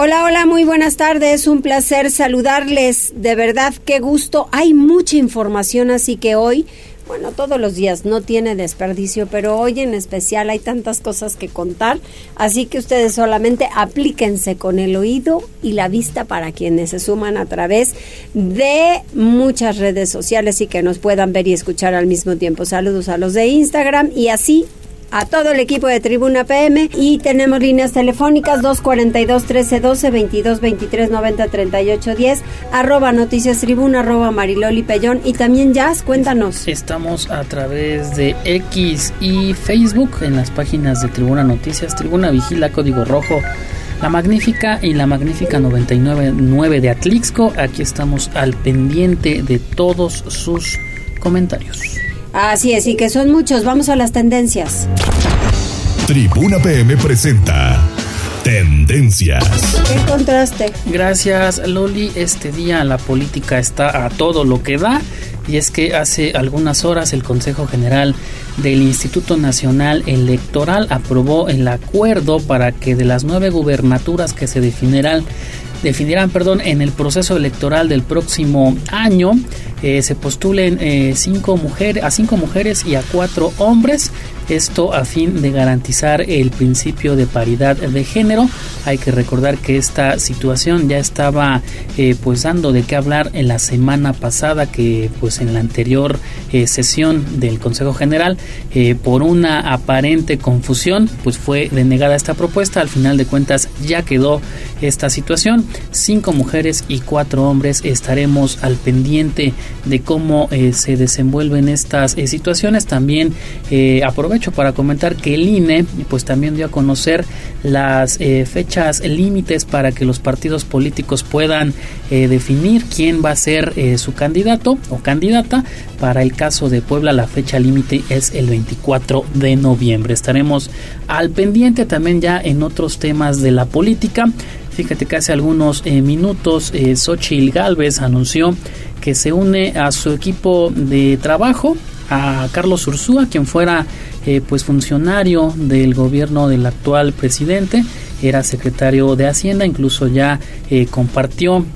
Hola, hola, muy buenas tardes. Un placer saludarles. De verdad, qué gusto. Hay mucha información, así que hoy, bueno, todos los días no tiene desperdicio, pero hoy en especial hay tantas cosas que contar. Así que ustedes solamente aplíquense con el oído y la vista para quienes se suman a través de muchas redes sociales y que nos puedan ver y escuchar al mismo tiempo. Saludos a los de Instagram y así a todo el equipo de Tribuna PM y tenemos líneas telefónicas 242 1312 22 23 90 38 10 arroba noticias tribuna arroba mariloli pellón y también Jazz, cuéntanos. Estamos a través de X y Facebook en las páginas de Tribuna Noticias, Tribuna Vigila, Código Rojo. La Magnífica y la Magnífica 999 de Atlixco. Aquí estamos al pendiente de todos sus comentarios. Así es, y que son muchos. Vamos a las tendencias. Tribuna PM presenta Tendencias. ¿Qué encontraste? Gracias, Loli. Este día la política está a todo lo que da. Y es que hace algunas horas el Consejo General del Instituto Nacional Electoral aprobó el acuerdo para que de las nueve gubernaturas que se definirán definirán perdón, en el proceso electoral del próximo año eh, se postulen eh, cinco mujeres, a cinco mujeres y a cuatro hombres. Esto a fin de garantizar el principio de paridad de género. Hay que recordar que esta situación ya estaba eh, pues dando de qué hablar en la semana pasada que pues en la anterior sesión del Consejo General por una aparente confusión pues fue denegada esta propuesta. Al final de cuentas ya quedó esta situación. Cinco mujeres y cuatro hombres estaremos al pendiente de cómo eh, se desenvuelven estas eh, situaciones. También eh, aprovecho para comentar que el INE pues también dio a conocer las fechas límites para que los partidos políticos puedan definir quién va a ser su candidato o candidata. Para el caso de Puebla la fecha límite es el 24 de noviembre. Estaremos al pendiente también ya en otros temas de la política. Fíjate que hace algunos minutos eh, Xochitl Galvez anunció que se une a su equipo de trabajo a Carlos Ursúa, quien fuera eh, pues funcionario del gobierno del actual presidente, era secretario de Hacienda, incluso ya eh, compartió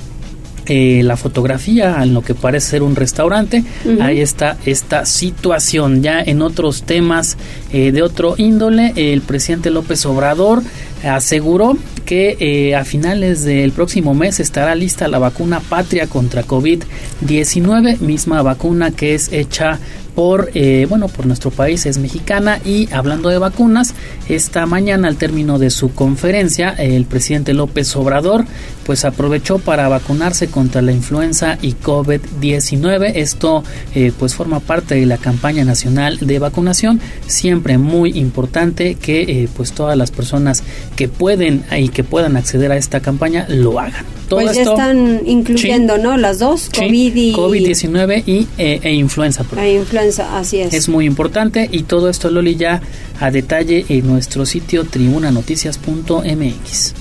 eh, la fotografía en lo que parece ser un restaurante. Ahí está esta situación. Ya en otros temas de otro índole, el presidente López Obrador aseguró que eh, a finales del próximo mes estará lista la vacuna patria contra COVID-19, misma vacuna que es hecha por eh, bueno por nuestro país es mexicana y hablando de vacunas esta mañana al término de su conferencia el presidente López Obrador pues aprovechó para vacunarse contra la influenza y COVID-19 esto eh, pues forma parte de la campaña nacional de vacunación siempre muy importante que eh, pues todas las personas que pueden y que puedan acceder a esta campaña lo hagan pues ya están incluyendo, ¿no? Las dos, COVID y... COVID-19 y, e, e influenza. E influenza, así es. Es muy importante y todo esto, Loli, ya a detalle en nuestro sitio tribunanoticias.mx.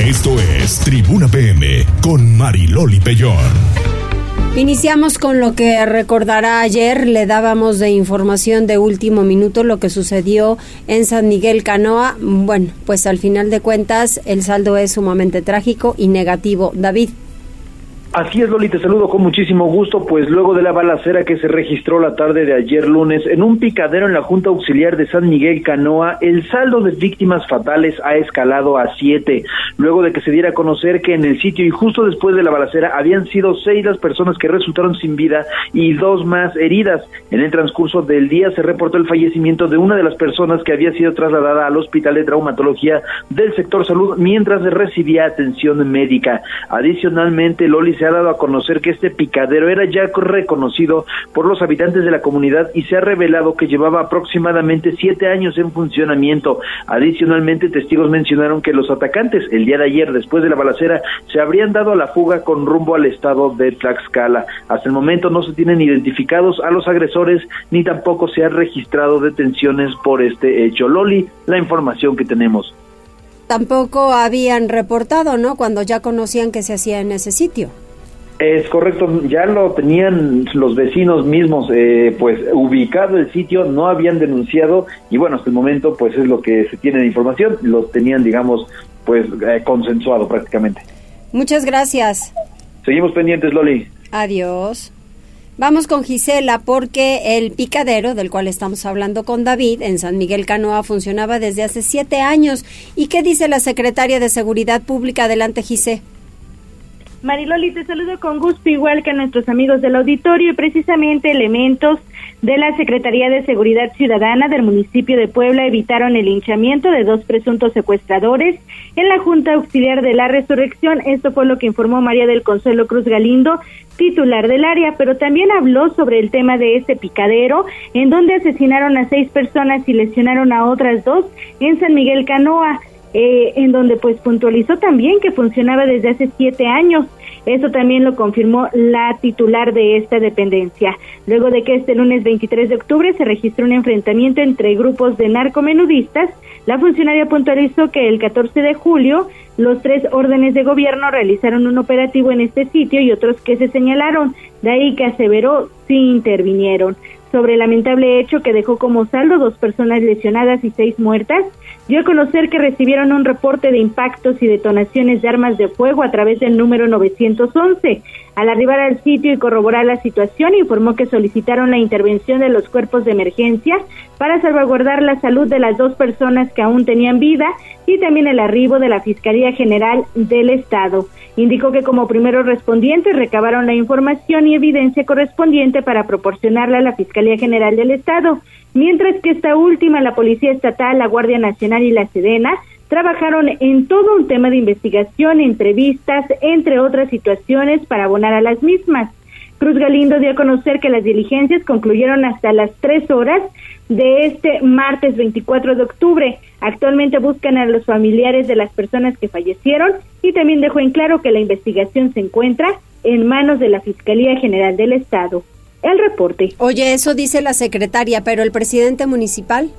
Esto es Tribuna PM con Mariloli Pellón. Iniciamos con lo que recordará ayer, le dábamos de información de último minuto lo que sucedió en San Miguel Canoa. Bueno, pues al final de cuentas el saldo es sumamente trágico y negativo. David. Así es, Loli, te saludo con muchísimo gusto, pues luego de la balacera que se registró la tarde de ayer lunes en un picadero en la Junta Auxiliar de San Miguel Canoa, el saldo de víctimas fatales ha escalado a siete, luego de que se diera a conocer que en el sitio y justo después de la balacera habían sido seis las personas que resultaron sin vida y dos más heridas. En el transcurso del día se reportó el fallecimiento de una de las personas que había sido trasladada al Hospital de Traumatología del sector salud mientras recibía atención médica. Adicionalmente, Loli se ha dado a conocer que este picadero era ya reconocido por los habitantes de la comunidad y se ha revelado que llevaba aproximadamente siete años en funcionamiento. Adicionalmente, testigos mencionaron que los atacantes el día de ayer, después de la balacera, se habrían dado a la fuga con rumbo al estado de Tlaxcala. Hasta el momento no se tienen identificados a los agresores ni tampoco se han registrado detenciones por este hecho. Loli, la información que tenemos. Tampoco habían reportado, ¿no? Cuando ya conocían que se hacía en ese sitio. Es correcto, ya lo tenían los vecinos mismos, eh, pues ubicado el sitio, no habían denunciado y bueno, hasta el momento pues es lo que se tiene de información, lo tenían digamos pues eh, consensuado prácticamente. Muchas gracias. Seguimos pendientes, Loli. Adiós. Vamos con Gisela porque el picadero del cual estamos hablando con David en San Miguel Canoa funcionaba desde hace siete años. ¿Y qué dice la secretaria de Seguridad Pública? Adelante, Gisela. Mariloli, te saludo con gusto, igual que a nuestros amigos del auditorio y precisamente elementos de la Secretaría de Seguridad Ciudadana del municipio de Puebla evitaron el linchamiento de dos presuntos secuestradores en la Junta Auxiliar de la Resurrección. Esto fue lo que informó María del Consuelo Cruz Galindo, titular del área, pero también habló sobre el tema de este picadero, en donde asesinaron a seis personas y lesionaron a otras dos en San Miguel Canoa. Eh, en donde pues puntualizó también que funcionaba desde hace siete años. Eso también lo confirmó la titular de esta dependencia. Luego de que este lunes 23 de octubre se registró un enfrentamiento entre grupos de narcomenudistas, la funcionaria puntualizó que el 14 de julio los tres órdenes de gobierno realizaron un operativo en este sitio y otros que se señalaron, de ahí que aseveró sí intervinieron. Sobre el lamentable hecho que dejó como saldo dos personas lesionadas y seis muertas, dio a conocer que recibieron un reporte de impactos y detonaciones de armas de fuego a través del número 911. Al arribar al sitio y corroborar la situación, informó que solicitaron la intervención de los cuerpos de emergencia para salvaguardar la salud de las dos personas que aún tenían vida y también el arribo de la Fiscalía General del Estado. Indicó que como primeros respondientes recabaron la información y evidencia correspondiente para proporcionarla a la Fiscalía General del Estado mientras que esta última, la Policía Estatal, la Guardia Nacional y la Sedena, trabajaron en todo un tema de investigación, entrevistas, entre otras situaciones para abonar a las mismas. Cruz Galindo dio a conocer que las diligencias concluyeron hasta las tres horas de este martes 24 de octubre. Actualmente buscan a los familiares de las personas que fallecieron y también dejó en claro que la investigación se encuentra en manos de la Fiscalía General del Estado el reporte. Oye, eso dice la secretaria, pero el presidente municipal.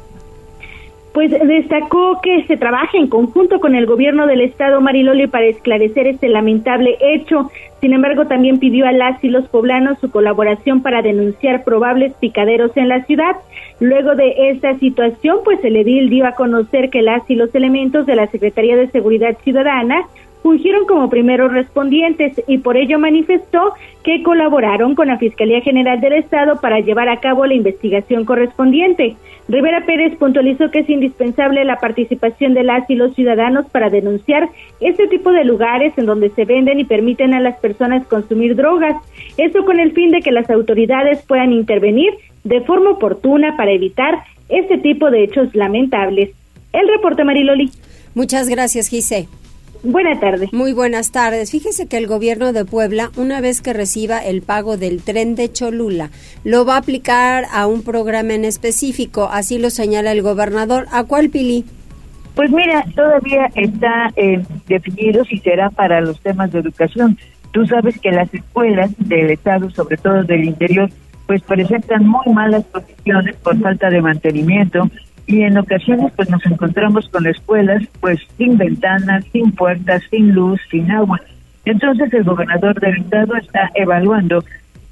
Pues destacó que se trabaja en conjunto con el gobierno del estado Mariloli para esclarecer este lamentable hecho. Sin embargo, también pidió a las y los poblanos su colaboración para denunciar probables picaderos en la ciudad. Luego de esta situación, pues el edil dio a conocer que las y los elementos de la Secretaría de Seguridad Ciudadana fungieron como primeros respondientes y por ello manifestó que colaboraron con la Fiscalía General del Estado para llevar a cabo la investigación correspondiente. Rivera Pérez puntualizó que es indispensable la participación de las y los ciudadanos para denunciar este tipo de lugares en donde se venden y permiten a las personas consumir drogas. Eso con el fin de que las autoridades puedan intervenir de forma oportuna para evitar este tipo de hechos lamentables. El reporte Mariloli. Muchas gracias, Gise. Buenas tardes. Muy buenas tardes. Fíjese que el gobierno de Puebla, una vez que reciba el pago del tren de Cholula, lo va a aplicar a un programa en específico, así lo señala el gobernador. ¿A cuál Pili? Pues mira, todavía está eh, definido si será para los temas de educación. Tú sabes que las escuelas del Estado, sobre todo del interior, pues presentan muy malas condiciones por falta de mantenimiento, y en ocasiones pues nos encontramos con escuelas pues sin ventanas, sin puertas, sin luz, sin agua. Entonces el gobernador del estado está evaluando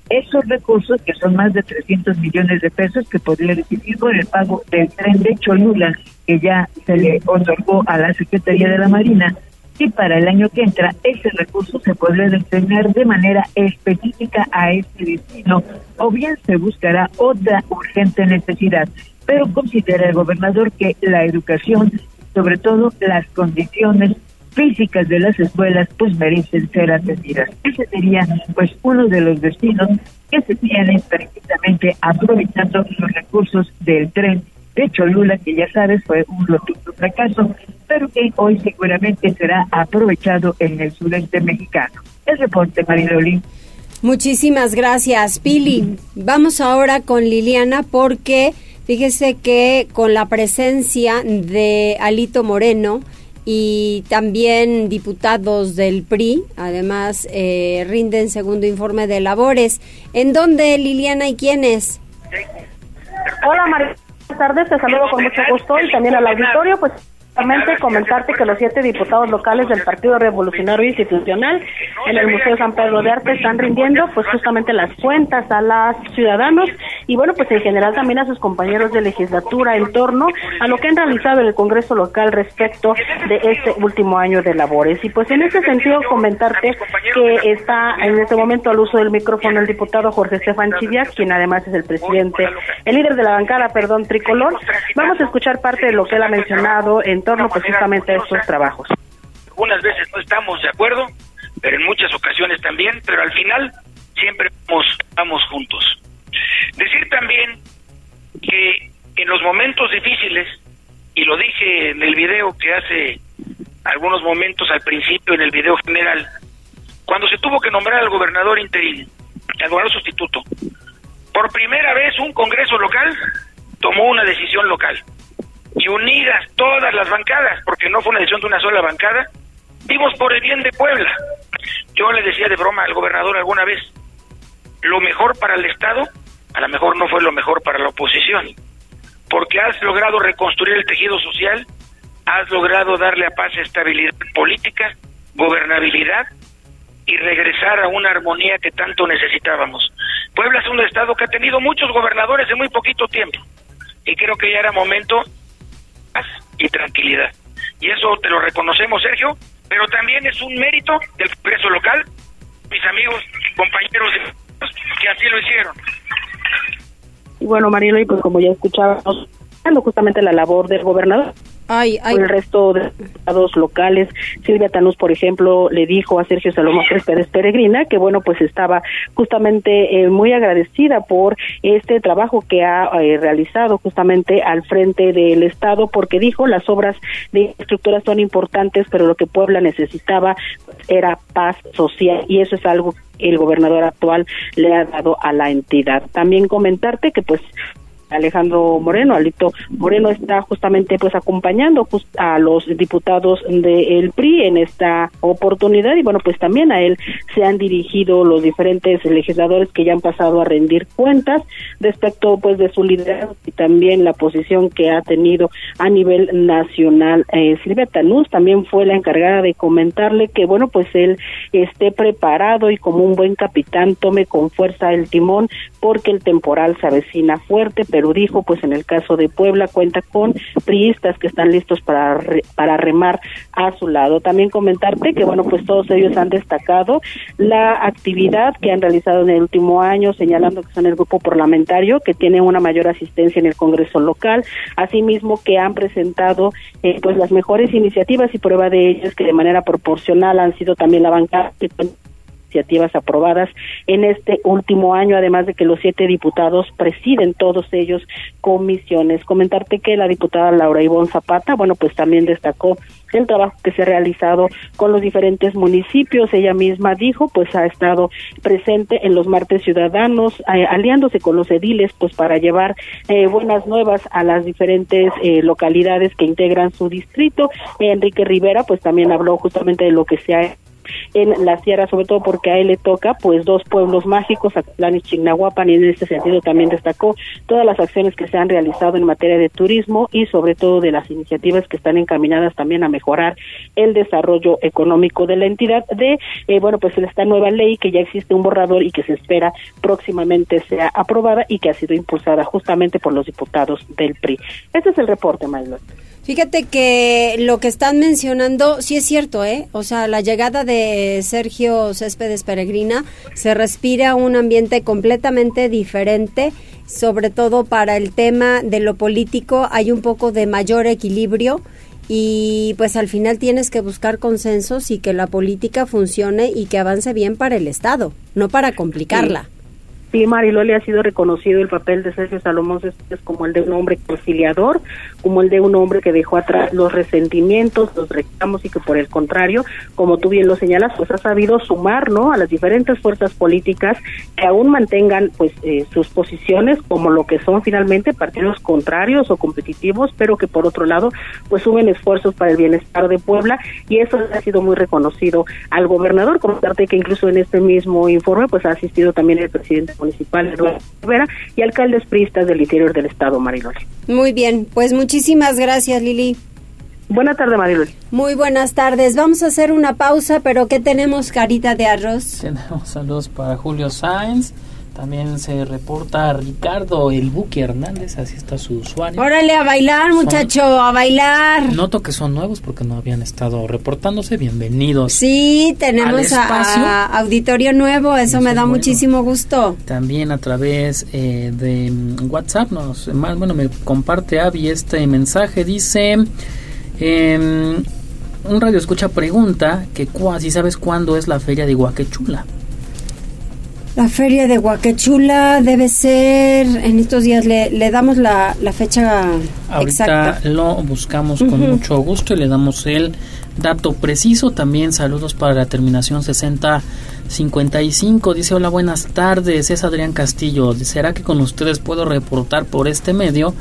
esos recursos que son más de 300 millones de pesos que podría recibir por el pago del tren de Cholula que ya se le otorgó a la Secretaría de la Marina y para el año que entra ese recurso se podría destinar de manera específica a este destino o bien se buscará otra urgente necesidad pero considera el gobernador que la educación, sobre todo las condiciones físicas de las escuelas, pues merecen ser atendidas. Ese sería pues uno de los destinos que se tienen precisamente aprovechando los recursos del tren de Cholula, que ya sabes fue un rotundo fracaso, pero que hoy seguramente será aprovechado en el sureste mexicano. El reporte, Mariloli. Muchísimas gracias, Pili. Vamos ahora con Liliana porque fíjese que con la presencia de Alito Moreno, y también diputados del PRI, además eh, rinden segundo informe de labores. ¿En dónde, Liliana, y quiénes? Hola, María. Buenas tardes, te saludo con mucho gusto y también al auditorio. Pues comentarte que los siete diputados locales del Partido Revolucionario Institucional en el Museo San Pedro de Arte están rindiendo pues justamente las cuentas a los ciudadanos y bueno pues en general también a sus compañeros de legislatura en torno a lo que han realizado en el Congreso local respecto de este último año de labores. Y pues en ese sentido comentarte que está en este momento al uso del micrófono el diputado Jorge Estefan Chiviac quien además es el presidente el líder de la bancada perdón tricolor. Vamos a escuchar parte de lo que él ha mencionado en torno precisamente a estos trabajos. Algunas veces no estamos de acuerdo, pero en muchas ocasiones también, pero al final siempre vamos, juntos. Decir también que en los momentos difíciles, y lo dije en el video que hace algunos momentos al principio, en el video general, cuando se tuvo que nombrar al gobernador interino, al gobernador sustituto, por primera vez un Congreso local tomó una decisión local y unidas todas las bancadas, porque no fue una decisión de una sola bancada, vimos por el bien de Puebla. Yo le decía de broma al gobernador alguna vez, lo mejor para el Estado, a lo mejor no fue lo mejor para la oposición, porque has logrado reconstruir el tejido social, has logrado darle a paz estabilidad política, gobernabilidad y regresar a una armonía que tanto necesitábamos. Puebla es un estado que ha tenido muchos gobernadores en muy poquito tiempo y creo que ya era momento y tranquilidad. Y eso te lo reconocemos, Sergio, pero también es un mérito del Congreso local, mis amigos, compañeros que así lo hicieron. Y bueno, Marilo, y pues como ya escuchábamos, justamente la labor del gobernador Ay, el resto de estados locales. Silvia Tanús, por ejemplo, le dijo a Sergio Salomón Pérez Peregrina que, bueno, pues estaba justamente eh, muy agradecida por este trabajo que ha eh, realizado justamente al frente del Estado, porque dijo las obras de infraestructura son importantes, pero lo que Puebla necesitaba era paz social y eso es algo que el gobernador actual le ha dado a la entidad. También comentarte que pues Alejandro Moreno, Alito Moreno está justamente pues acompañando a los diputados del PRI en esta oportunidad y bueno pues también a él se han dirigido los diferentes legisladores que ya han pasado a rendir cuentas respecto pues de su liderazgo y también la posición que ha tenido a nivel nacional. Eh, Silvia Tanús también fue la encargada de comentarle que bueno pues él esté preparado y como un buen capitán tome con fuerza el timón porque el temporal se avecina fuerte, pero dijo, pues en el caso de Puebla cuenta con priistas que están listos para, para remar a su lado. También comentarte que, bueno, pues todos ellos han destacado la actividad que han realizado en el último año, señalando que son el grupo parlamentario que tiene una mayor asistencia en el Congreso local, asimismo que han presentado eh, pues las mejores iniciativas y prueba de ellas que de manera proporcional han sido también la bancada iniciativas aprobadas en este último año, además de que los siete diputados presiden todos ellos comisiones. Comentarte que la diputada Laura Ivonne Zapata, bueno, pues también destacó el trabajo que se ha realizado con los diferentes municipios. Ella misma dijo, pues ha estado presente en los martes ciudadanos, eh, aliándose con los ediles, pues para llevar eh, buenas nuevas a las diferentes eh, localidades que integran su distrito. Enrique Rivera, pues también habló justamente de lo que se ha en la sierra, sobre todo porque a él le toca pues dos pueblos mágicos, Acatlán y Chignahuapan, y en este sentido también destacó todas las acciones que se han realizado en materia de turismo y sobre todo de las iniciativas que están encaminadas también a mejorar el desarrollo económico de la entidad de, eh, bueno, pues esta nueva ley que ya existe un borrador y que se espera próximamente sea aprobada y que ha sido impulsada justamente por los diputados del PRI. Este es el reporte, Maylon. Fíjate que lo que están mencionando sí es cierto, ¿eh? O sea, la llegada de Sergio Céspedes Peregrina se respira un ambiente completamente diferente, sobre todo para el tema de lo político hay un poco de mayor equilibrio y pues al final tienes que buscar consensos y que la política funcione y que avance bien para el Estado, no para complicarla. Mariloli ha sido reconocido el papel de Sergio Salomón Céspedes como el de un hombre conciliador, como el de un hombre que dejó atrás los resentimientos, los reclamos y que por el contrario, como tú bien lo señalas, pues ha sabido sumar, ¿no? A las diferentes fuerzas políticas que aún mantengan, pues, eh, sus posiciones como lo que son finalmente partidos contrarios o competitivos, pero que por otro lado, pues sumen esfuerzos para el bienestar de Puebla y eso ha sido muy reconocido al gobernador, comentarte que incluso en este mismo informe, pues ha asistido también el presidente municipal Eduardo Rivera y alcaldes pristas del interior del estado, Mariloli. Muy bien, pues muchísimas gracias, Lili. Buenas tardes, Mariloli. Muy buenas tardes. Vamos a hacer una pausa, pero ¿qué tenemos, carita de arroz? Tenemos saludos para Julio Sáenz. También se reporta Ricardo El Buque Hernández, así está su usuario. Órale a bailar, muchacho, a bailar. Noto que son nuevos porque no habían estado reportándose. Bienvenidos. Sí, tenemos a, auditorio nuevo, eso, me da muchísimo gusto. También a través eh, de WhatsApp, nos, más, bueno, me comparte Avi este mensaje, dice... Eh, un radio escucha pregunta que si sabes cuándo es la feria de Huaquechula. La feria de Huaquechula debe ser, en estos días le, le damos la, la fecha Ahorita lo buscamos con mucho gusto y le damos el dato preciso. También saludos para la terminación 6055. Dice, hola, buenas tardes, es Adrián Castillo. ¿Será que con ustedes puedo reportar por este medio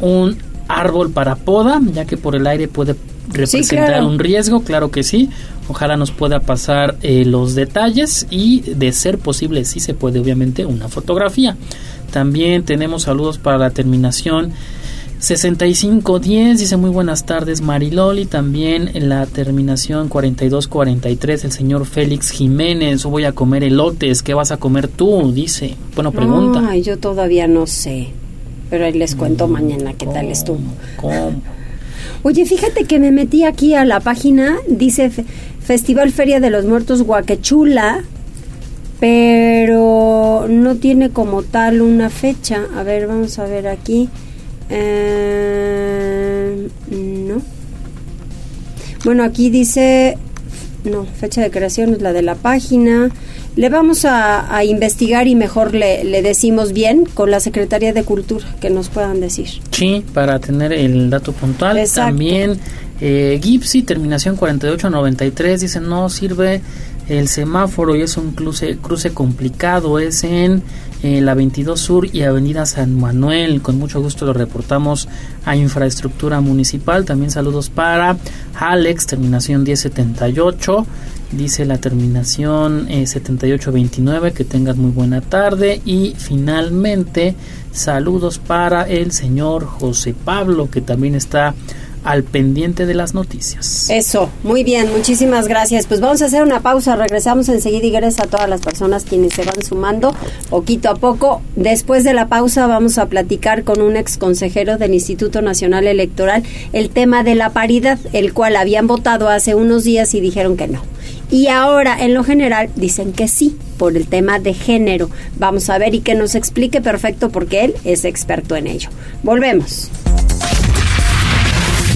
un árbol para poda, ya que por el aire puede representar un riesgo, claro que sí. Ojalá nos pueda pasar eh, los detalles y de ser posible, si se puede, obviamente, una fotografía. También tenemos saludos para la terminación 6510, dice muy buenas tardes Mariloli, también en la terminación 4243 el señor Félix Jiménez, voy a comer elotes, ¿qué vas a comer tú? Dice, bueno, pregunta. Ay, yo todavía no sé, pero ahí les cuento mañana qué tal estuvo. ¿Cómo? Oye, fíjate que me metí aquí a la página, dice Festival Feria de los Muertos Guaquechula, pero no tiene como tal una fecha. A ver, vamos a ver aquí. Eh, no. Bueno, aquí dice, no, fecha de creación es la de la página. Le vamos a, investigar y mejor le, le, decimos bien con la Secretaría de Cultura que nos puedan decir. Sí, para tener el dato puntual. También eh, Gipsy, terminación 4893, dice no sirve el semáforo y es un cruce, cruce complicado. Es en la 22 Sur y Avenida San Manuel. Con mucho gusto lo reportamos a Infraestructura Municipal. También saludos para Alex, terminación 1078 dice la terminación 7829 eh, que tengas muy buena tarde y finalmente saludos para el señor José Pablo que también está al pendiente de las noticias. Eso, muy bien, muchísimas gracias. Pues vamos a hacer una pausa, regresamos enseguida y gracias a todas las personas quienes se van sumando poquito a poco. Después de la pausa vamos a platicar con un ex consejero del Instituto Nacional Electoral el tema de la paridad, el cual habían votado hace unos días y dijeron que no y ahora en lo general dicen que sí por el tema de género. Vamos a ver y que nos explique perfecto porque él es experto en ello. Volvemos.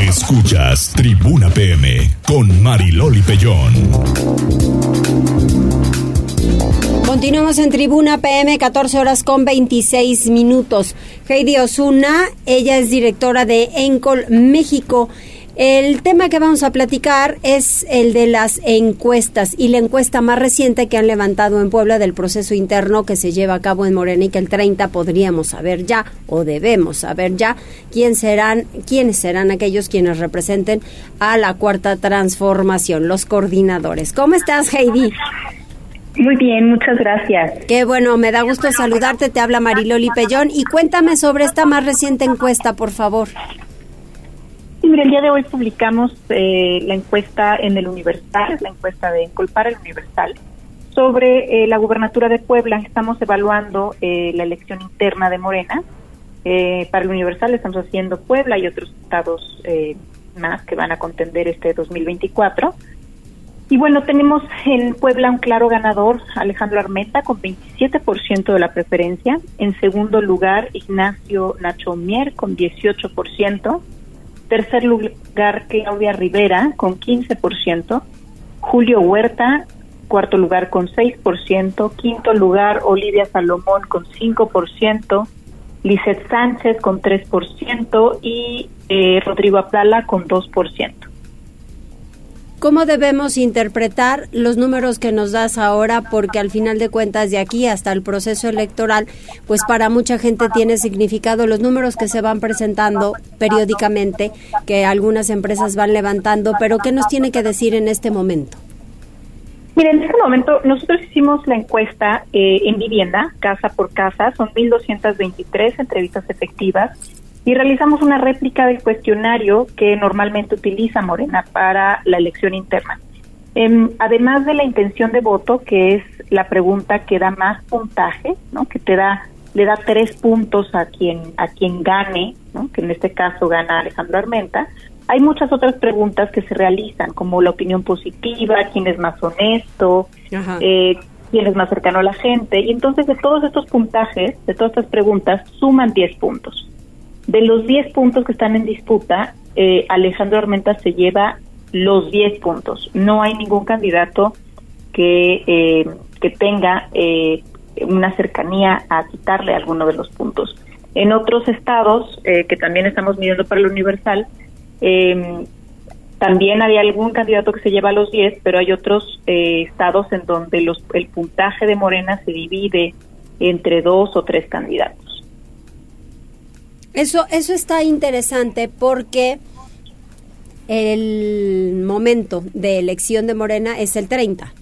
Escuchas Tribuna PM con Mariloli Pellón. Continuamos en Tribuna PM, 14 horas con 26 minutos. Heidi Osuna, ella es directora de Encol México el tema que vamos a platicar es el de las encuestas y la encuesta más reciente que han levantado en Puebla del proceso interno que se lleva a cabo en Morena y que el 30 podríamos saber ya o debemos saber ya quién serán, quiénes serán aquellos quienes representen a la cuarta transformación, los coordinadores. ¿Cómo estás, Heidi? Muy bien, muchas gracias. Qué bueno, me da gusto saludarte. Te habla Mariloli Pellón y cuéntame sobre esta más reciente encuesta, por favor. Sí, mira, el día de hoy publicamos eh, la encuesta en el Universal, la encuesta de Encolpar el Universal, sobre eh, la gubernatura de Puebla, estamos evaluando eh, la elección interna de Morena. Eh, para el Universal estamos haciendo Puebla y otros estados más que van a contender este 2024. Y bueno, tenemos en Puebla un claro ganador, Alejandro Armenta, con 27% de la preferencia. En segundo lugar, Ignacio Nacho Mier, con 18%. Tercer lugar, Claudia Rivera, con 15%. Julio Huerta, cuarto lugar con 6%, quinto lugar Olivia Salomón con 5%, Lizeth Sánchez con 3% y eh, Rodrigo Aplala con 2%. ¿Cómo debemos interpretar los números que nos das ahora? Porque al final de cuentas, de aquí hasta el proceso electoral, pues para mucha gente tiene significado los números que se van presentando periódicamente, que algunas empresas van levantando, pero ¿qué nos tiene que decir en este momento? Mira, en este momento nosotros hicimos la encuesta eh, en vivienda, casa por casa, son 1.223 entrevistas efectivas y realizamos una réplica del cuestionario que normalmente utiliza Morena para la elección interna. Em, además de la intención de voto, que es la pregunta que da más puntaje, ¿no? que te da le da tres puntos a quien a quien gane, ¿no? que en este caso gana Alejandro Armenta, hay muchas otras preguntas que se realizan, como la opinión positiva, quién es más honesto, eh, quién es más cercano a la gente. Y entonces de todos estos puntajes, de todas estas preguntas, suman 10 puntos. De los 10 puntos que están en disputa, eh, Alejandro Armenta se lleva los 10 puntos. No hay ningún candidato que, eh, que tenga una cercanía a quitarle alguno de los puntos. En otros estados, que también estamos midiendo para el Universal, eh, también hay algún candidato que se lleva los 10, pero hay otros eh, estados en donde los, el puntaje de Morena se divide entre dos o tres candidatos. Eso, eso está interesante porque el momento de elección de Morena es el 30.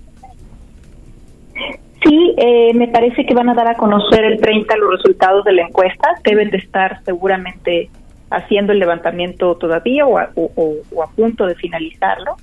Sí, eh, me parece que van a dar a conocer el 30 los resultados de la encuesta. Deben de estar seguramente haciendo el levantamiento todavía o a, punto de finalizarlo.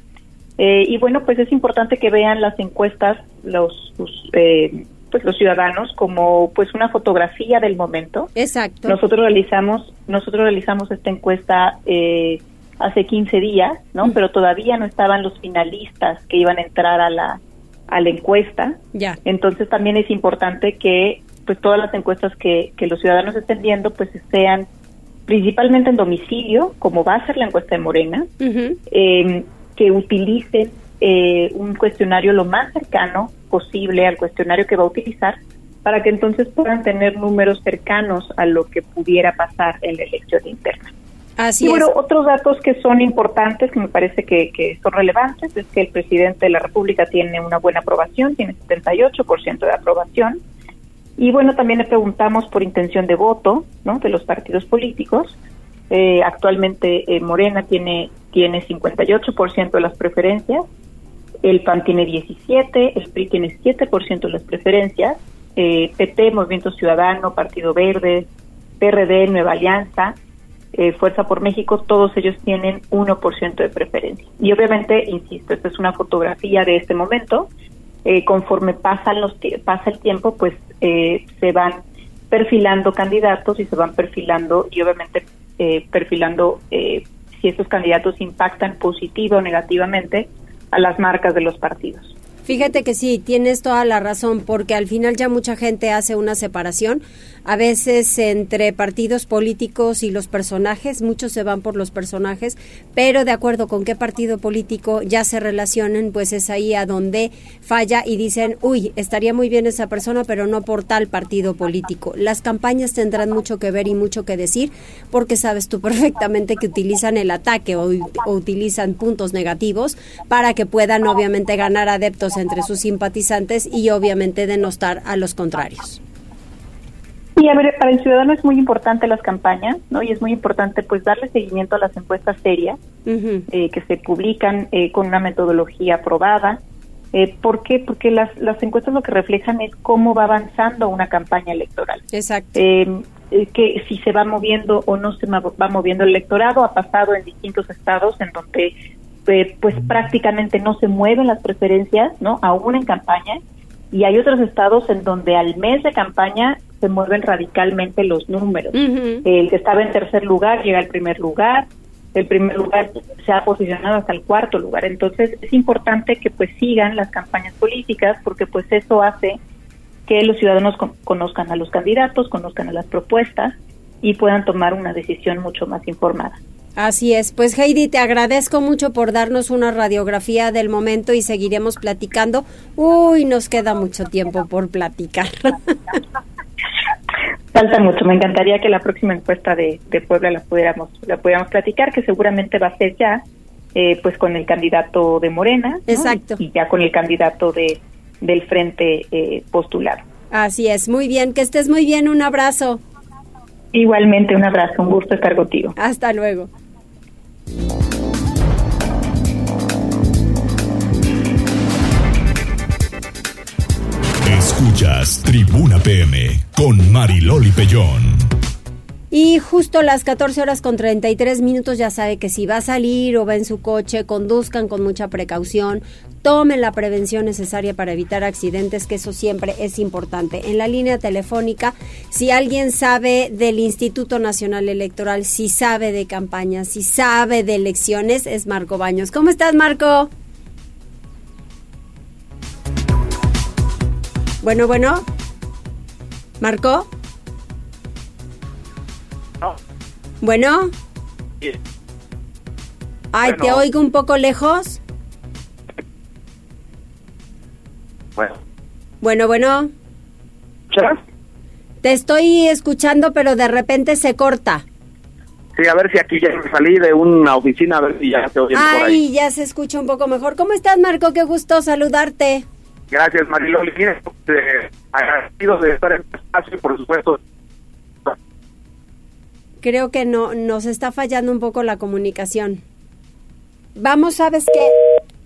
Eh, y bueno, pues es importante que vean las encuestas los, eh, pues los ciudadanos como pues una fotografía del momento. Exacto. Nosotros realizamos nosotros realizamos esta encuesta eh, hace 15 días, ¿no? Pero todavía no estaban los finalistas que iban a entrar a la a la encuesta. Ya. Entonces también es importante que pues todas las encuestas que, que los ciudadanos estén viendo pues sean principalmente en domicilio, como va a ser la encuesta de Morena, em, que utilicen eh, un cuestionario lo más cercano posible al cuestionario que va a utilizar para que entonces puedan tener números cercanos a lo que pudiera pasar en la elección interna. Así y bueno, otros datos que son importantes, que me parece que, que, son relevantes, es que el presidente de la República tiene una buena aprobación, tiene 78% de aprobación, y bueno, también le preguntamos por intención de voto ¿no? de los partidos políticos. Eh, actualmente eh, Morena tiene, tiene 58% de las preferencias, el PAN tiene 17, el PRI tiene 7% de las preferencias, eh, PP, Movimiento Ciudadano, Partido Verde, PRD, Nueva Alianza, eh, Fuerza por México, todos ellos tienen 1% de preferencia. Y obviamente, insisto, esta es una fotografía de este momento, eh, conforme pasan los pasa el tiempo, pues eh, se van perfilando candidatos y se van perfilando y obviamente eh, perfilando si estos candidatos impactan positiva o negativamente a las marcas de los partidos. Fíjate que sí, tienes toda la razón, porque al final ya mucha gente hace una separación, a veces entre partidos políticos y los personajes, muchos se van por los personajes, pero de acuerdo con qué partido político ya se relacionen, pues es ahí a donde falla y dicen, uy, estaría muy bien esa persona, pero no por tal partido político. Las campañas tendrán mucho que ver y mucho que decir, porque sabes tú perfectamente que utilizan el ataque o, o utilizan puntos negativos para que puedan obviamente ganar adeptos entre sus simpatizantes y obviamente denostar a los contrarios. Sí, a ver, para el ciudadano es muy importante las campañas, ¿no? Y es muy importante, pues, darle seguimiento a las encuestas serias eh, que se publican eh, con una metodología aprobada. Eh, ¿Por qué? Porque las, las encuestas lo que reflejan es cómo va avanzando una campaña electoral. Exacto. que si se va moviendo o no se va moviendo el electorado, ha pasado en distintos estados en donde pues prácticamente no se mueven las preferencias, ¿no? Aún en campaña. y hay otros estados en donde al mes de campaña se mueven radicalmente los números. El que estaba en tercer lugar llega al primer lugar, el primer lugar se ha posicionado hasta el cuarto lugar. Entonces es importante que pues sigan las campañas políticas porque pues eso hace que los ciudadanos conozcan a los candidatos, conozcan a las propuestas y puedan tomar una decisión mucho más informada. Así es, pues Heidi, te agradezco mucho por darnos una radiografía del momento y seguiremos platicando. Uy, nos queda mucho tiempo por platicar. Falta mucho, me encantaría que la próxima encuesta de, Puebla la pudiéramos, la pudiéramos platicar, que seguramente va a ser ya, eh, pues con el candidato de Morena. Exacto. Y ya con el candidato de del frente eh, postulado. Así es, muy bien, que estés muy bien, un abrazo. Igualmente, un abrazo, un gusto estar contigo. Hasta luego. Escuchas Tribuna PM con Mariloli Pellón. Y justo las 14 horas con 33 minutos ya sabe que si va a salir o va en su coche, conduzcan con mucha precaución, tomen la prevención necesaria para evitar accidentes, que eso siempre es importante. En la línea telefónica, si alguien sabe del Instituto Nacional Electoral, si sabe de campañas, si sabe de elecciones, es Marco Baños. ¿Cómo estás, Marco? Bueno, bueno. ¿Marco? Bueno. Ay, te oigo un poco lejos. Bueno. Bueno, bueno. Te estoy escuchando, pero de repente se corta. Sí, a ver si aquí ya salí de una oficina, a ver si ya se oye Ay, por ahí. ya se escucha un poco mejor. ¿Cómo estás, Marco? Qué gusto saludarte. Gracias, Mariloli. Eh, agradecido de estar en este espacio, por supuesto, creo que no nos está fallando un poco la comunicación. Vamos, ¿sabes qué?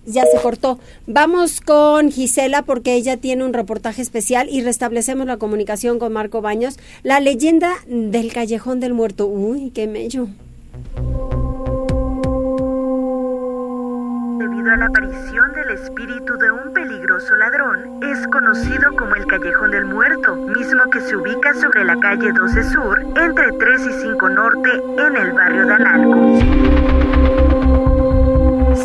Ya se cortó. Vamos con Gisela porque ella tiene un reportaje especial y restablecemos la comunicación con Marco Baños. La leyenda del callejón del muerto. Uy, qué mello. Debido a la aparición del espíritu de un peligroso ladrón, es conocido como el Callejón del Muerto, mismo que se ubica sobre la calle 12 Sur, entre 3 y 5 Norte, en el barrio de Analco.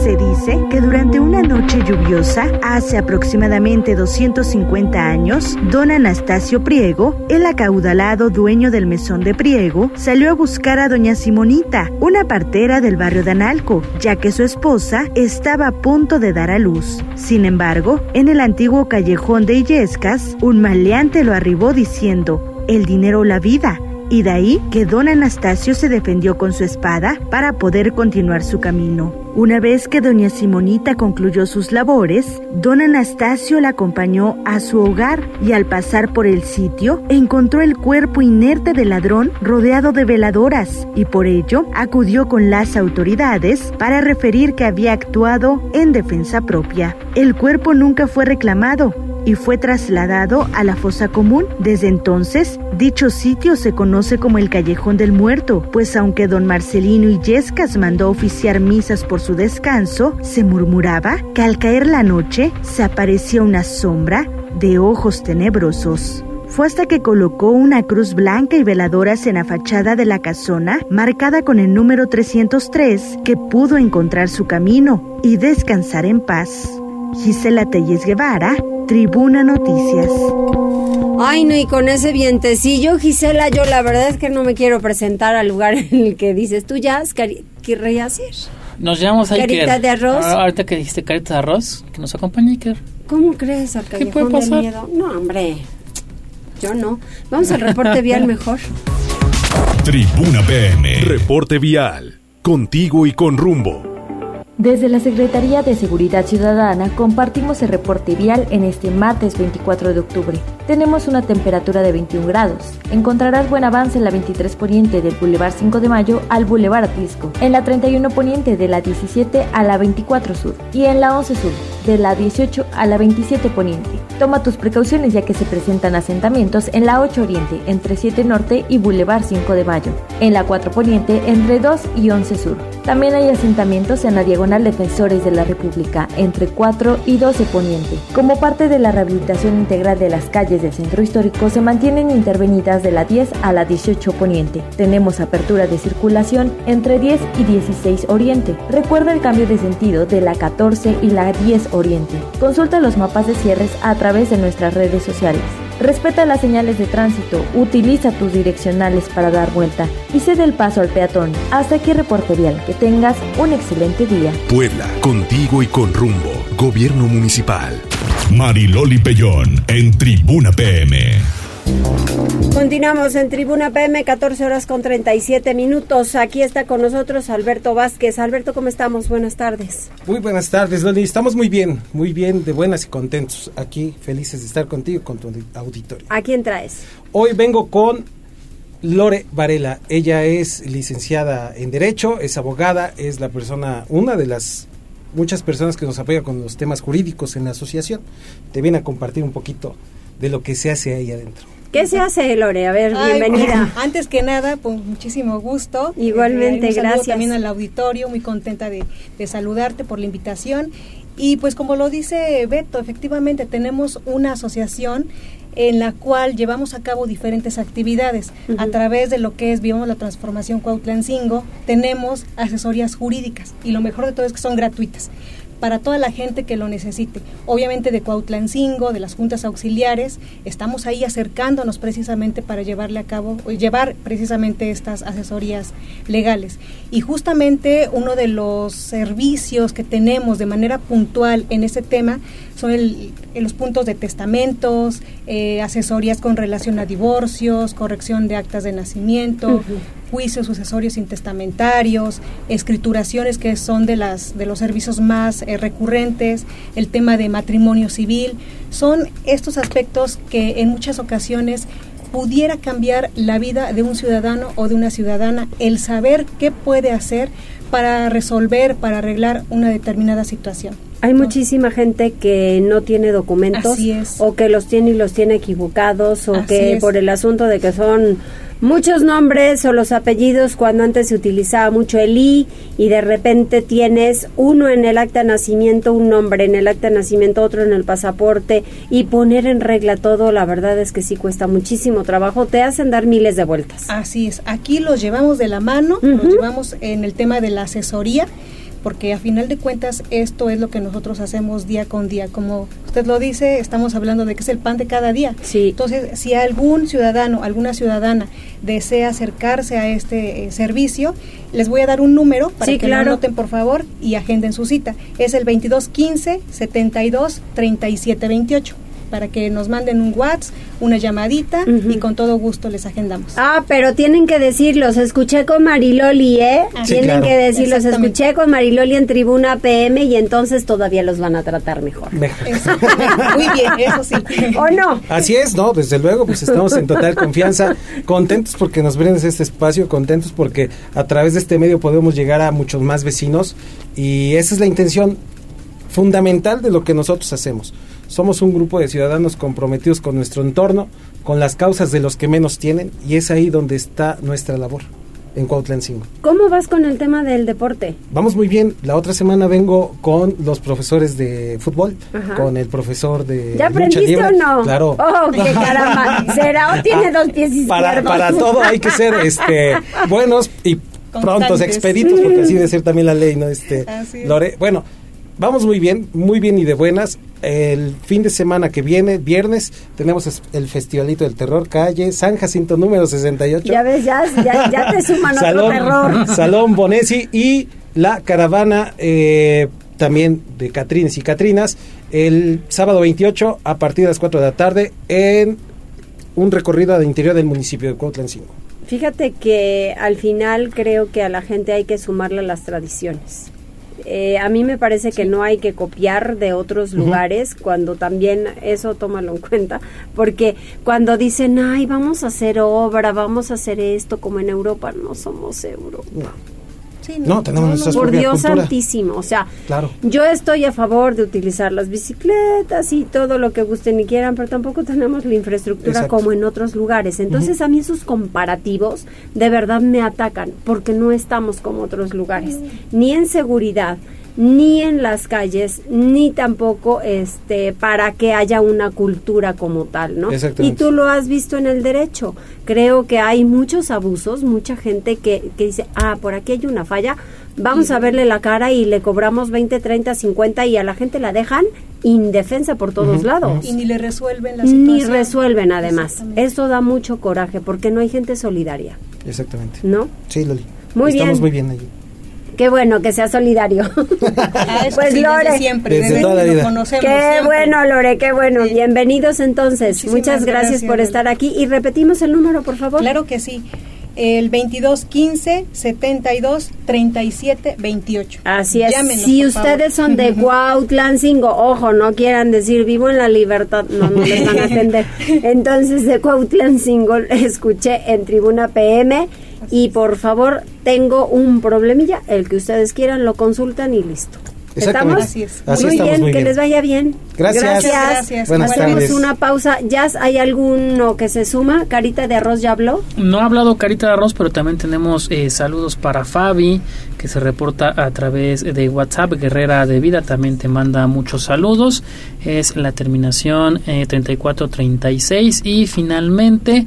Se dice que durante una noche lluviosa, hace aproximadamente 250 años, don Anastasio Priego, el acaudalado dueño del mesón de Priego, salió a buscar a doña Simonita, una partera del barrio de Analco, ya que su esposa estaba a punto de dar a luz. Sin embargo, en el antiguo callejón de Illescas, un maleante lo arribó diciendo, el dinero o la vida, y de ahí que don Anastasio se defendió con su espada para poder continuar su camino. Una vez que doña Simonita concluyó sus labores, don Anastasio la acompañó a su hogar y al pasar por el sitio encontró el cuerpo inerte del ladrón rodeado de veladoras y por ello acudió con las autoridades para referir que había actuado en defensa propia. El cuerpo nunca fue reclamado y fue trasladado a la fosa común. Desde entonces, dicho sitio se conoce como el Callejón del Muerto, pues aunque don Marcelino Illescas mandó oficiar misas por su descanso, se murmuraba que al caer la noche se aparecía una sombra de ojos tenebrosos. Fue hasta que colocó una cruz blanca y veladoras en la fachada de la casona, marcada con el número 303, que pudo encontrar su camino y descansar en paz. Gisela Telles Guevara, Tribuna Noticias. Ay, no, y con ese vientecillo, Gisela, yo la verdad es que no me quiero presentar al lugar en el que dices tú ya, querrías ir. Nos llevamos a Carita de arroz. Ah, ahorita que dijiste carita de arroz, que nos acompañe Iker. ¿Cómo crees, al ¿Qué puede pasar? miedo? No, hombre, yo no. Vamos al reporte vial mejor. Tribuna PM. Reporte vial. Contigo y con rumbo. Desde la Secretaría de Seguridad Ciudadana compartimos el reporte vial en este martes 24 de octubre. Tenemos una temperatura de 21 grados. Encontrarás buen avance en la 23 poniente del Boulevard 5 de Mayo al Boulevard Atlisco, en la 31 poniente de la 17 a la 24 Sur y en la 11 Sur de la 18 a la 27 Poniente. Toma tus precauciones ya que se presentan asentamientos en la 8 Oriente, entre 7 Norte y Boulevard 5 de Mayo. En la 4 Poniente, entre 2 y 11 Sur. También hay asentamientos en la Diagonal Defensores de la República, entre 4 y 12 Poniente. Como parte de la rehabilitación integral de las calles del centro histórico, se mantienen intervenidas de la 10 a la 18 Poniente. Tenemos apertura de circulación entre 10 y 16 Oriente. Recuerda el cambio de sentido de la 14 y la 10 Oriente. Consulta los mapas de cierres a través de nuestras redes sociales. Respeta las señales de tránsito, utiliza tus direccionales para dar vuelta y cede el paso al peatón. Hasta aquí reporte vial. Que tengas un excelente día. Puebla, contigo y con rumbo. Gobierno Municipal. Mariloli Pellón en Tribuna PM. Continuamos en Tribuna PM, 14 horas con 37 minutos. Aquí está con nosotros Alberto Vázquez. Alberto, ¿cómo estamos? Buenas tardes. Muy buenas tardes, Loli. Estamos muy bien, muy bien, de buenas y contentos. Aquí, felices de estar contigo, con tu auditorio. ¿A quién traes? Hoy vengo con Lore Varela. Ella es licenciada en Derecho, es abogada, es la persona, una de las muchas personas que nos apoya con los temas jurídicos en la asociación. Te viene a compartir un poquito de lo que se hace ahí adentro. ¿Qué se hace, Lore? A ver, Ay, bienvenida. pues, antes que nada, pues muchísimo gusto. Igualmente, Eh, un gracias. También al auditorio, muy contenta de, de saludarte por la invitación. Y pues como lo dice Beto, efectivamente tenemos una asociación en la cual llevamos a cabo diferentes actividades. A través de lo que es Vivamos la Transformación Cuautlancingo, tenemos asesorías jurídicas y lo mejor de todo es que son gratuitas para toda la gente que lo necesite. Obviamente de Cuautlancingo, de las juntas auxiliares, estamos ahí acercándonos precisamente para llevarle a cabo, llevar precisamente estas asesorías legales. Y justamente uno de los servicios que tenemos de manera puntual en este tema son el- los puntos de testamentos, eh, asesorías con relación a divorcios, corrección de actas de nacimiento, juicios sucesorios intestamentarios, escrituraciones que son de las de los servicios más eh, recurrentes, el tema de matrimonio civil, son estos aspectos que en muchas ocasiones pudiera cambiar la vida de un ciudadano o de una ciudadana, el saber qué puede hacer para resolver, para arreglar una determinada situación. Hay muchísima gente que no tiene documentos o que los tiene y los tiene equivocados o Así que es. por el asunto de que son muchos nombres o los apellidos cuando antes se utilizaba mucho el I y de repente tienes uno en el acta de nacimiento, un nombre en el acta de nacimiento, otro en el pasaporte y poner en regla todo, la verdad es que sí cuesta muchísimo trabajo, te hacen dar miles de vueltas. Así es, aquí los llevamos de la mano, los llevamos en el tema de la asesoría, porque a final de cuentas esto es lo que nosotros hacemos día con día. Como usted lo dice, estamos hablando de que es el pan de cada día. Entonces, si algún ciudadano, alguna ciudadana desea acercarse a este eh, servicio, les voy a dar un número para Sí, que claro. lo anoten por favor y agenden su cita. Es el 2215 72 37 28 para que nos manden un WhatsApp, una llamadita y con todo gusto les agendamos. Ah, pero tienen que decir, los escuché con Mariloli, ¿eh? Sí, tienen claro. que decir, los Exactamente. escuché con Mariloli en Tribuna PM y entonces todavía los van a tratar mejor. Muy bien, eso sí. ¿O no? Así es, ¿no? Desde luego, pues estamos en total confianza, contentos porque nos brindes este espacio, contentos porque a través de este medio podemos llegar a muchos más vecinos y esa es la intención fundamental de lo que nosotros hacemos. Somos un grupo de ciudadanos comprometidos con nuestro entorno, con las causas de los que menos tienen y es ahí donde está nuestra labor en Cuautlancingo. ¿Cómo vas con el tema del deporte? Vamos muy bien. La otra semana vengo con los profesores de fútbol, Ajá. con el profesor de ¿Ya aprendiste libre. o no? Claro. Oh, qué caramba. ¿Será o tiene dos pies izquierdos? Para, para todo hay que ser este buenos y prontos, expeditos, porque así debe ser también la ley, ¿no? Este, Así es. Lore, bueno, vamos muy bien, muy bien y de buenas. El fin de semana que viene, viernes, tenemos el Festivalito del Terror, calle San Jacinto número 68. Ya ves, ya, ya, ya te suman otro Salón, terror. Salón Bonesi y la caravana eh, también de Catrines y Catrinas el sábado 28 a partir de las 4 de la tarde en un recorrido al interior del municipio de Cuautlancingo. Fíjate que al final creo que a la gente hay que sumarle las tradiciones. Eh, a mí me parece que no hay que copiar de otros lugares cuando también eso tómalo en cuenta, porque cuando dicen, ay, vamos a hacer obra, vamos a hacer esto como en Europa, no somos Europa. no, tenemos nuestra Por propia Dios cultura. santísimo, o sea, Claro. yo estoy a favor de utilizar las bicicletas y todo lo que gusten y quieran, pero tampoco tenemos la infraestructura Exacto. como en otros lugares. Entonces a mí esos comparativos de verdad me atacan porque no estamos como otros lugares, ni en seguridad, ni en las calles, ni tampoco este para que haya una cultura como tal, ¿no? Y tú lo has visto en el derecho. Creo que hay muchos abusos, mucha gente que, que dice, ah, por aquí hay una falla, vamos a verle la cara y le cobramos 20, 30, 50 y a la gente la dejan indefensa por todos lados. Y ni le resuelven la Ni situación. resuelven además. Eso da mucho coraje porque no hay gente solidaria, Exactamente. ¿no? Sí, Loli. Muy Estamos bien. muy bien ahí. Qué bueno que sea solidario. Ah, pues sí, desde Lore, siempre, Desde desde toda la que lo vida. conocemos Qué siempre. bueno, Lore, qué bueno. Bienvenidos entonces. Muchísimas Muchas gracias, gracias, por estar aquí y repetimos el número, por favor. Claro que sí. El 22 15 72 37 28. Así es. Llámenos, si ustedes favor. son de Cuautlancingo, ojo, no quieran decir vivo en la libertad, no, no les van a atender. Entonces, de Cuautlancingo, escuché en Tribuna PM y por favor, tengo un problemilla, el que ustedes quieran lo consultan y listo. ¿Estamos? Así es. Así muy, estamos, bien, muy que les vaya bien. Gracias. Gracias. Gracias. Buenas Hacemos tardes. una pausa. Jazz, ¿hay alguno que se suma? Carita de arroz ya habló. No ha hablado Carita de Arroz, pero también tenemos eh, saludos para Fabi, que se reporta a través de WhatsApp. Guerrera de Vida también te manda muchos saludos. Es la terminación eh, 3436. Y finalmente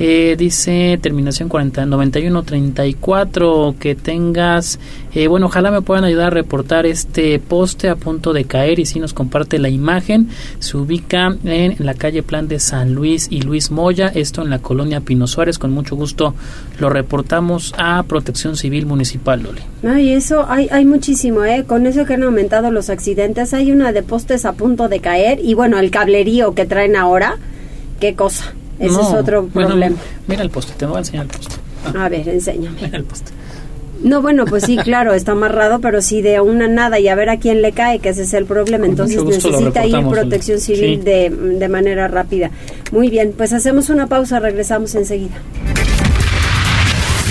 eh, dice terminación 40, 9134. Que tengas. eh, bueno, ojalá me puedan ayudar a reportar este poste a punto de caer. Y si nos comparte la imagen, se ubica en la calle Plan de San Luis y Luis Moya. Esto en la colonia Pino Suárez. Con mucho gusto lo reportamos a Protección Civil Municipal, Loli. Ay, eso hay, hay muchísimo, ¿eh? Con eso que han aumentado los accidentes, hay una de postes a punto de caer y bueno, el cablerío que traen ahora, qué cosa. Ese No, es otro bueno, problema. Mira el poste, te voy a enseñar el poste. A ver, enséñame. Mira el poste. No, bueno, pues sí, claro, está amarrado, pero sí de una nada y a ver a quién le cae, que ese es el problema. Con Entonces necesita ir protección civil Sí. de, de manera rápida. Muy bien, pues hacemos una pausa, regresamos enseguida.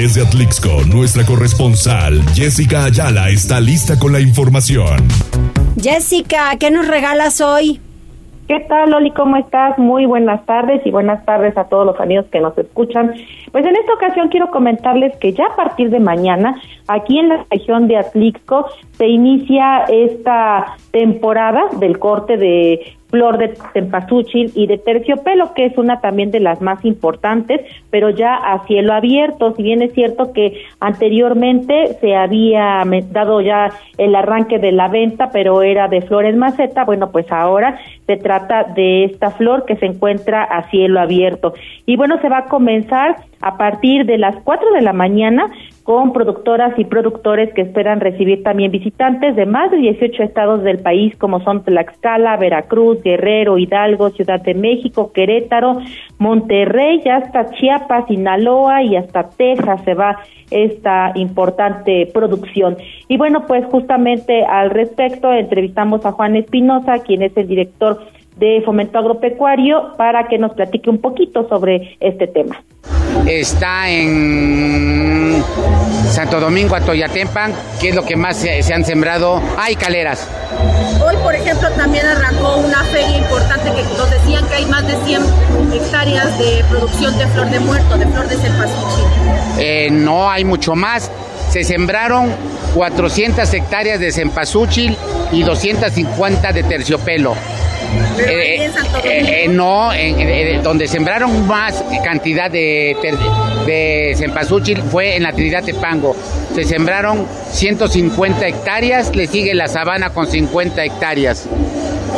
Desde Atlixco, nuestra corresponsal Jessica Ayala está lista con la información. Jessica, ¿qué nos regalas hoy? ¿Qué tal, Loli? ¿Cómo estás? Muy buenas tardes y buenas tardes a todos los amigos que nos escuchan. Pues en esta ocasión quiero comentarles que ya a partir de mañana, aquí en la región de Atlixco, se inicia esta temporada del corte de flor de cempasúchil y de terciopelo, que es una también de las más importantes, pero ya a cielo abierto. Si bien es cierto que anteriormente se había dado ya el arranque de la venta, pero era de flores maceta, bueno, pues ahora se trata de esta flor que se encuentra a cielo abierto. Y bueno, se va a comenzar a partir de las 4 de la mañana con productoras y productores que esperan recibir también visitantes de más de 18 estados del país, como son Tlaxcala, Veracruz, Guerrero, Hidalgo, Ciudad de México, Querétaro, Monterrey, hasta Chiapas, Sinaloa y hasta Texas se va esta importante producción. Y bueno, pues justamente al respecto entrevistamos a Juan Espinosa, quien es el director de Fomento Agropecuario, para que nos platique un poquito sobre este tema. está en Santo Domingo, Atoyatempan, que es lo que más se, se han sembrado. Hay caleras. Hoy, por ejemplo, también arrancó una feria importante que nos decían que hay más de 100 hectáreas de producción de flor de muerto, de flor de cempasúchil. Eh, no hay mucho más. Se sembraron 400 hectáreas de cempasúchil y 250 de terciopelo. Eh, en Santo eh, eh, no, en- en- donde sembraron más cantidad de, de cempasúchil fue en la Trinidad Tepango. Se sembraron 150 hectáreas, le sigue la sabana con 50 hectáreas.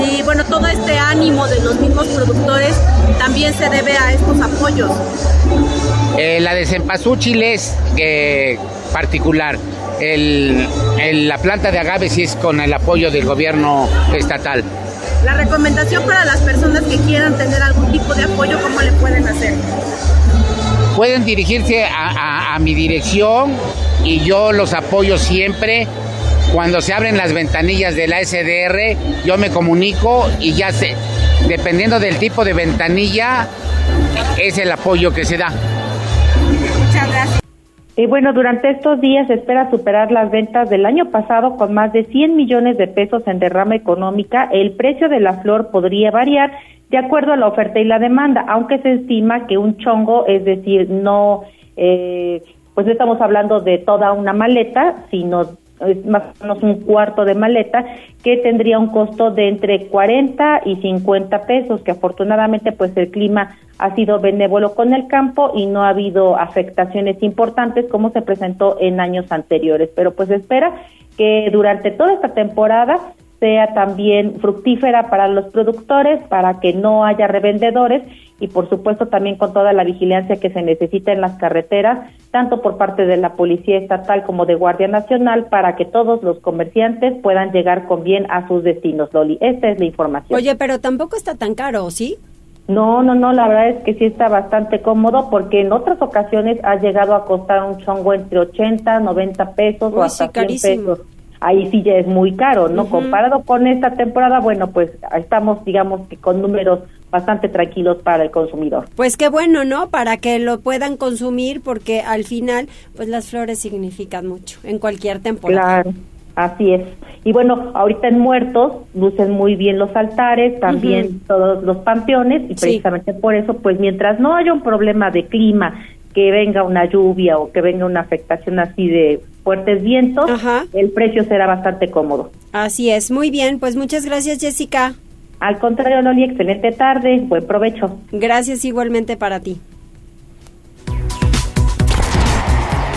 Y bueno, todo este ánimo de los mismos productores también se debe a estos apoyos. Eh, la de Cempasúchil es particular. El, la planta de agave sí es con el apoyo del gobierno estatal. La recomendación para las personas que quieran tener algún tipo de apoyo, ¿cómo le pueden hacer? Pueden dirigirse a, mi dirección y yo los apoyo siempre. Cuando se abren las ventanillas de la SDR, yo me comunico y ya sé, dependiendo del tipo de ventanilla, es el apoyo que se da. Y bueno, durante estos días se espera superar las ventas del año pasado con más de 100 millones de pesos en derrama económica. El precio de la flor podría variar de acuerdo a la oferta y la demanda, aunque se estima que un chongo, es decir, no, eh, pues no estamos hablando de toda una maleta, sino es más o menos un cuarto de maleta, que tendría un costo de entre 40 y 50 pesos, que afortunadamente pues el clima ha sido benévolo con el campo y no ha habido afectaciones importantes como se presentó en años anteriores. Pero pues espera que durante toda esta temporada sea también fructífera para los productores, para que no haya revendedores y por supuesto también con toda la vigilancia que se necesita en las carreteras, tanto por parte de la Policía Estatal como de Guardia Nacional, para que todos los comerciantes puedan llegar con bien a sus destinos, Loli. Esta es la información. Oye, pero tampoco está tan caro, ¿sí? No, no, no, la verdad es que sí está bastante cómodo porque en otras ocasiones ha llegado a costar un chongo entre 80, 90 pesos o hasta 100 pesos ahí sí ya es muy caro, ¿no? Comparado con esta temporada, bueno, pues estamos, digamos que con números bastante tranquilos para el consumidor. Pues qué bueno, ¿no? Para que lo puedan consumir porque al final, pues las flores significan mucho en cualquier temporada. Claro. Así es. Y bueno, ahorita en Muertos lucen muy bien los altares, también todos los panteones, y precisamente por eso, pues mientras no haya un problema de clima, que venga una lluvia o que venga una afectación así de fuertes vientos, el precio será bastante cómodo. Así es, muy bien, pues muchas gracias Jessica. Al contrario, Loli, excelente tarde, buen provecho. Gracias igualmente para ti.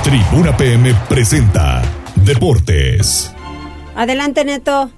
Tribuna PM presenta Deportes. Adelante, Neto.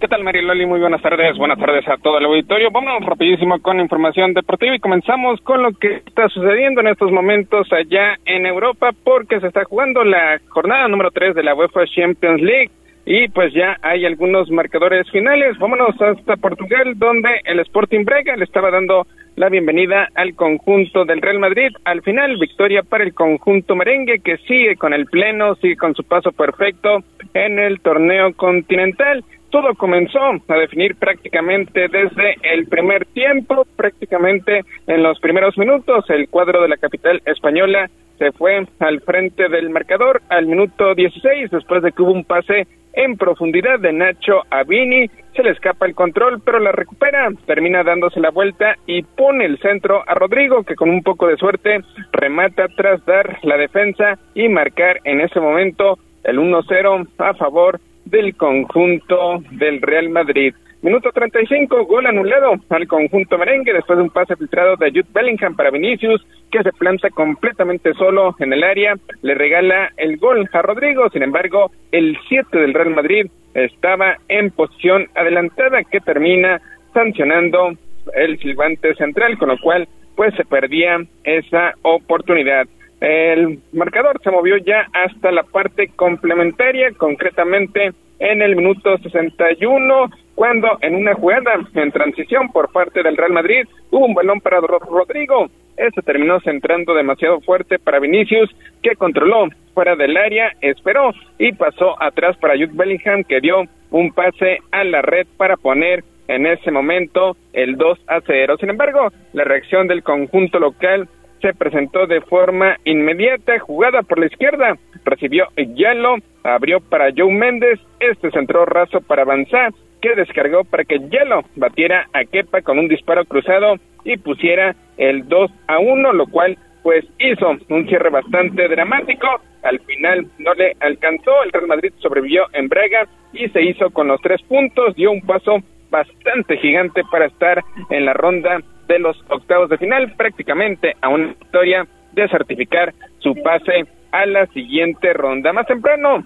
¿Qué tal, Mariloli? Muy buenas tardes. Buenas tardes a todo el auditorio. Vamos rapidísimo con información deportiva y comenzamos con lo que está sucediendo en estos momentos allá en Europa porque se está jugando la jornada número 3 de la UEFA Champions League y pues ya hay algunos marcadores finales. Vámonos hasta Portugal donde el Sporting Braga le estaba dando la bienvenida al conjunto del Real Madrid. Al final, victoria para el conjunto merengue que sigue con el pleno, sigue con su paso perfecto en el torneo continental todo comenzó a definir prácticamente desde el primer tiempo, prácticamente en los primeros minutos, el cuadro de la capital española se fue al frente del marcador al minuto 16, después de que hubo un pase en profundidad de Nacho Avini, se le escapa el control, pero la recupera, termina dándose la vuelta y pone el centro a Rodrigo, que con un poco de suerte remata tras dar la defensa y marcar en ese momento el 1-0 a favor del conjunto del Real Madrid. Minuto 35, gol anulado al conjunto merengue después de un pase filtrado de Jude Bellingham para Vinicius, que se planta completamente solo en el área, le regala el gol a Rodrigo, sin embargo, el 7 del Real Madrid estaba en posición adelantada que termina sancionando el silbante central, con lo cual pues se perdía esa oportunidad. El marcador se movió ya hasta la parte complementaria, concretamente en el minuto 61, cuando en una jugada en transición por parte del Real Madrid hubo un balón para Rodrigo. Este terminó centrando demasiado fuerte para Vinicius, que controló fuera del área, esperó y pasó atrás para Jude Bellingham, que dio un pase a la red para poner en ese momento el 2 a 0. Sin embargo, la reacción del conjunto local se presentó de forma inmediata, jugada por la izquierda, recibió Yalo, abrió para Joe Méndez, este centró raso para avanzar, que descargó para que Yalo batiera a Kepa con un disparo cruzado y pusiera el 2 a 1, lo cual pues hizo un cierre bastante dramático, al final no le alcanzó, el Real Madrid sobrevivió en Braga y se hizo con los tres puntos, dio un paso bastante gigante para estar en la ronda de los octavos de final, prácticamente a una victoria de certificar su pase a la siguiente ronda. Más temprano,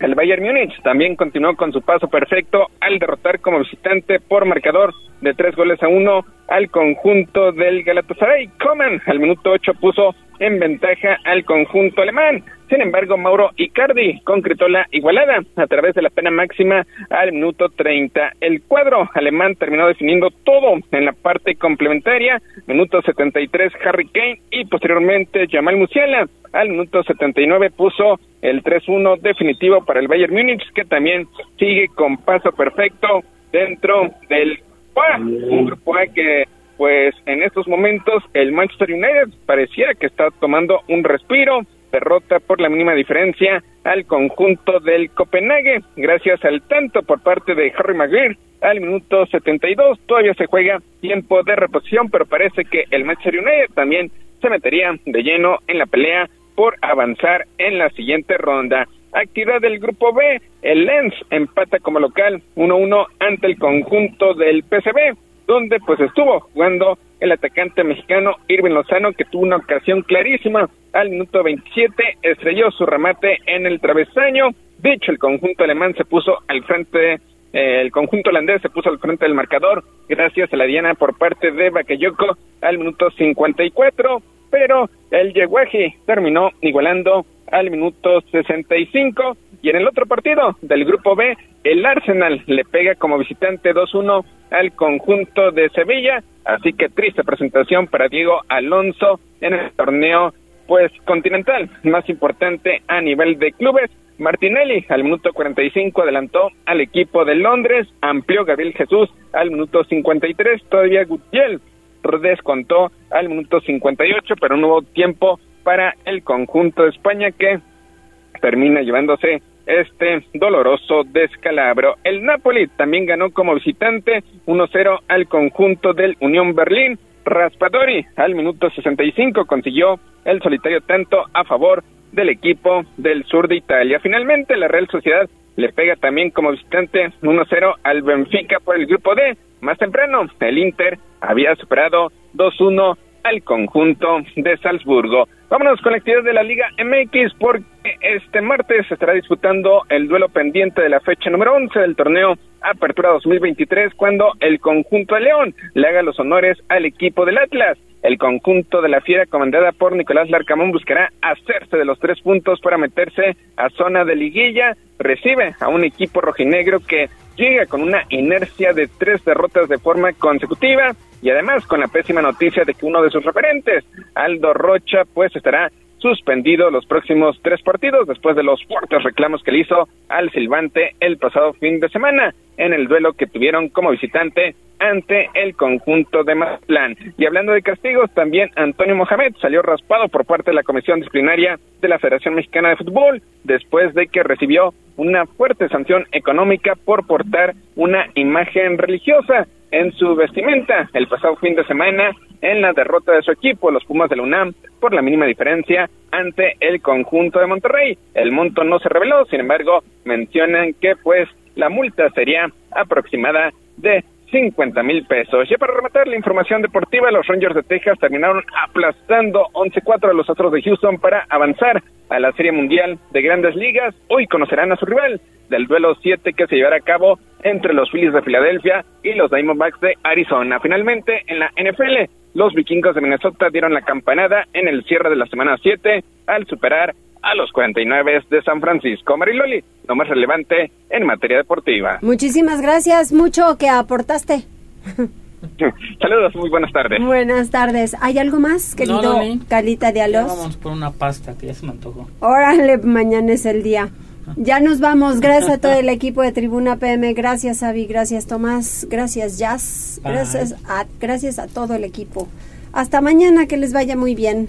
el Bayern Múnich también continuó con su paso perfecto al derrotar como visitante por marcador de tres goles a uno al conjunto del Galatasaray. Coman al minuto 8 puso en ventaja al conjunto alemán. Sin embargo, Mauro Icardi concretó la igualada a través de la pena máxima al minuto 30. El cuadro alemán terminó definiendo todo en la parte complementaria. Minuto 73, Harry Kane y posteriormente Jamal Musiala. Al minuto 79 puso el 3-1 definitivo para el Bayern Múnich, que también sigue con paso perfecto dentro del un grupo A que pues en estos momentos el Manchester United pareciera que está tomando un respiro, derrota por la mínima diferencia al conjunto del Copenhague, gracias al tanto por parte de Harry Maguire al minuto 72, todavía se juega tiempo de reposición, pero parece que el Manchester United también se metería de lleno en la pelea por avanzar en la siguiente ronda. Actividad del grupo B, el Lens empata como local 1-1 ante el conjunto del PCB donde pues estuvo jugando el atacante mexicano Irving Lozano, que tuvo una ocasión clarísima al minuto 27, estrelló su remate en el travesaño. De hecho, el conjunto alemán se puso al frente, eh, el conjunto holandés se puso al frente del marcador, gracias a la diana por parte de Bakayoko al minuto 54, pero el Yeguaji terminó igualando al minuto 65 y en el otro partido del grupo B, el Arsenal le pega como visitante 2-1 al conjunto de Sevilla, así que triste presentación para Diego Alonso en el torneo pues continental más importante a nivel de clubes. Martinelli al minuto 45 adelantó al equipo de Londres, amplió Gabriel Jesús al minuto 53, todavía Gutiérrez descontó al minuto 58, pero no hubo tiempo para el conjunto de España que termina llevándose este doloroso descalabro. El Napoli también ganó como visitante 1-0 al conjunto del Unión Berlín. Raspadori al minuto 65 consiguió el solitario tanto a favor del equipo del sur de Italia. Finalmente la Real Sociedad le pega también como visitante 1-0 al Benfica por el grupo D. Más temprano, el Inter había superado 2-1 al conjunto de Salzburgo. Vámonos con la actividad de la Liga MX porque este martes se estará disputando el duelo pendiente de la fecha número 11 del torneo Apertura 2023 cuando el conjunto de León le haga los honores al equipo del Atlas. El conjunto de la Fiera comandada por Nicolás Larcamón buscará hacerse de los tres puntos para meterse a zona de liguilla. Recibe a un equipo rojinegro que llega con una inercia de tres derrotas de forma consecutiva y además con la pésima noticia de que uno de sus referentes, Aldo Rocha, pues estará suspendido los próximos tres partidos después de los fuertes reclamos que le hizo al Silvante el pasado fin de semana en el duelo que tuvieron como visitante ante el conjunto de Mazatlán. Y hablando de castigos, también Antonio Mohamed salió raspado por parte de la Comisión Disciplinaria de la Federación Mexicana de Fútbol después de que recibió una fuerte sanción económica por portar una imagen religiosa en su vestimenta el pasado fin de semana en la derrota de su equipo, los Pumas de la UNAM, por la mínima diferencia ante el conjunto de Monterrey. El monto no se reveló, sin embargo, mencionan que pues la multa sería aproximada de 50 mil pesos. Ya para rematar la información deportiva, los Rangers de Texas terminaron aplastando 11-4 a los Astros de Houston para avanzar a la Serie Mundial de Grandes Ligas. Hoy conocerán a su rival del duelo 7 que se llevará a cabo entre los Phillies de Filadelfia y los Diamondbacks de Arizona. Finalmente, en la NFL, los vikingos de Minnesota dieron la campanada en el cierre de la semana 7 al superar a los 49 de San Francisco. Mariloli, lo más relevante en materia deportiva. Muchísimas gracias, mucho que aportaste. Saludos, muy buenas tardes. Buenas tardes. ¿Hay algo más, querido Calita de Alos? Vamos por una pasta que ya se me antojó. Órale, mañana es el día. Ya nos vamos. Gracias a todo el equipo de Tribuna PM. Gracias, Avi. Gracias, Tomás. Gracias, Jazz. Gracias a, gracias a todo el equipo. Hasta mañana. Que les vaya muy bien.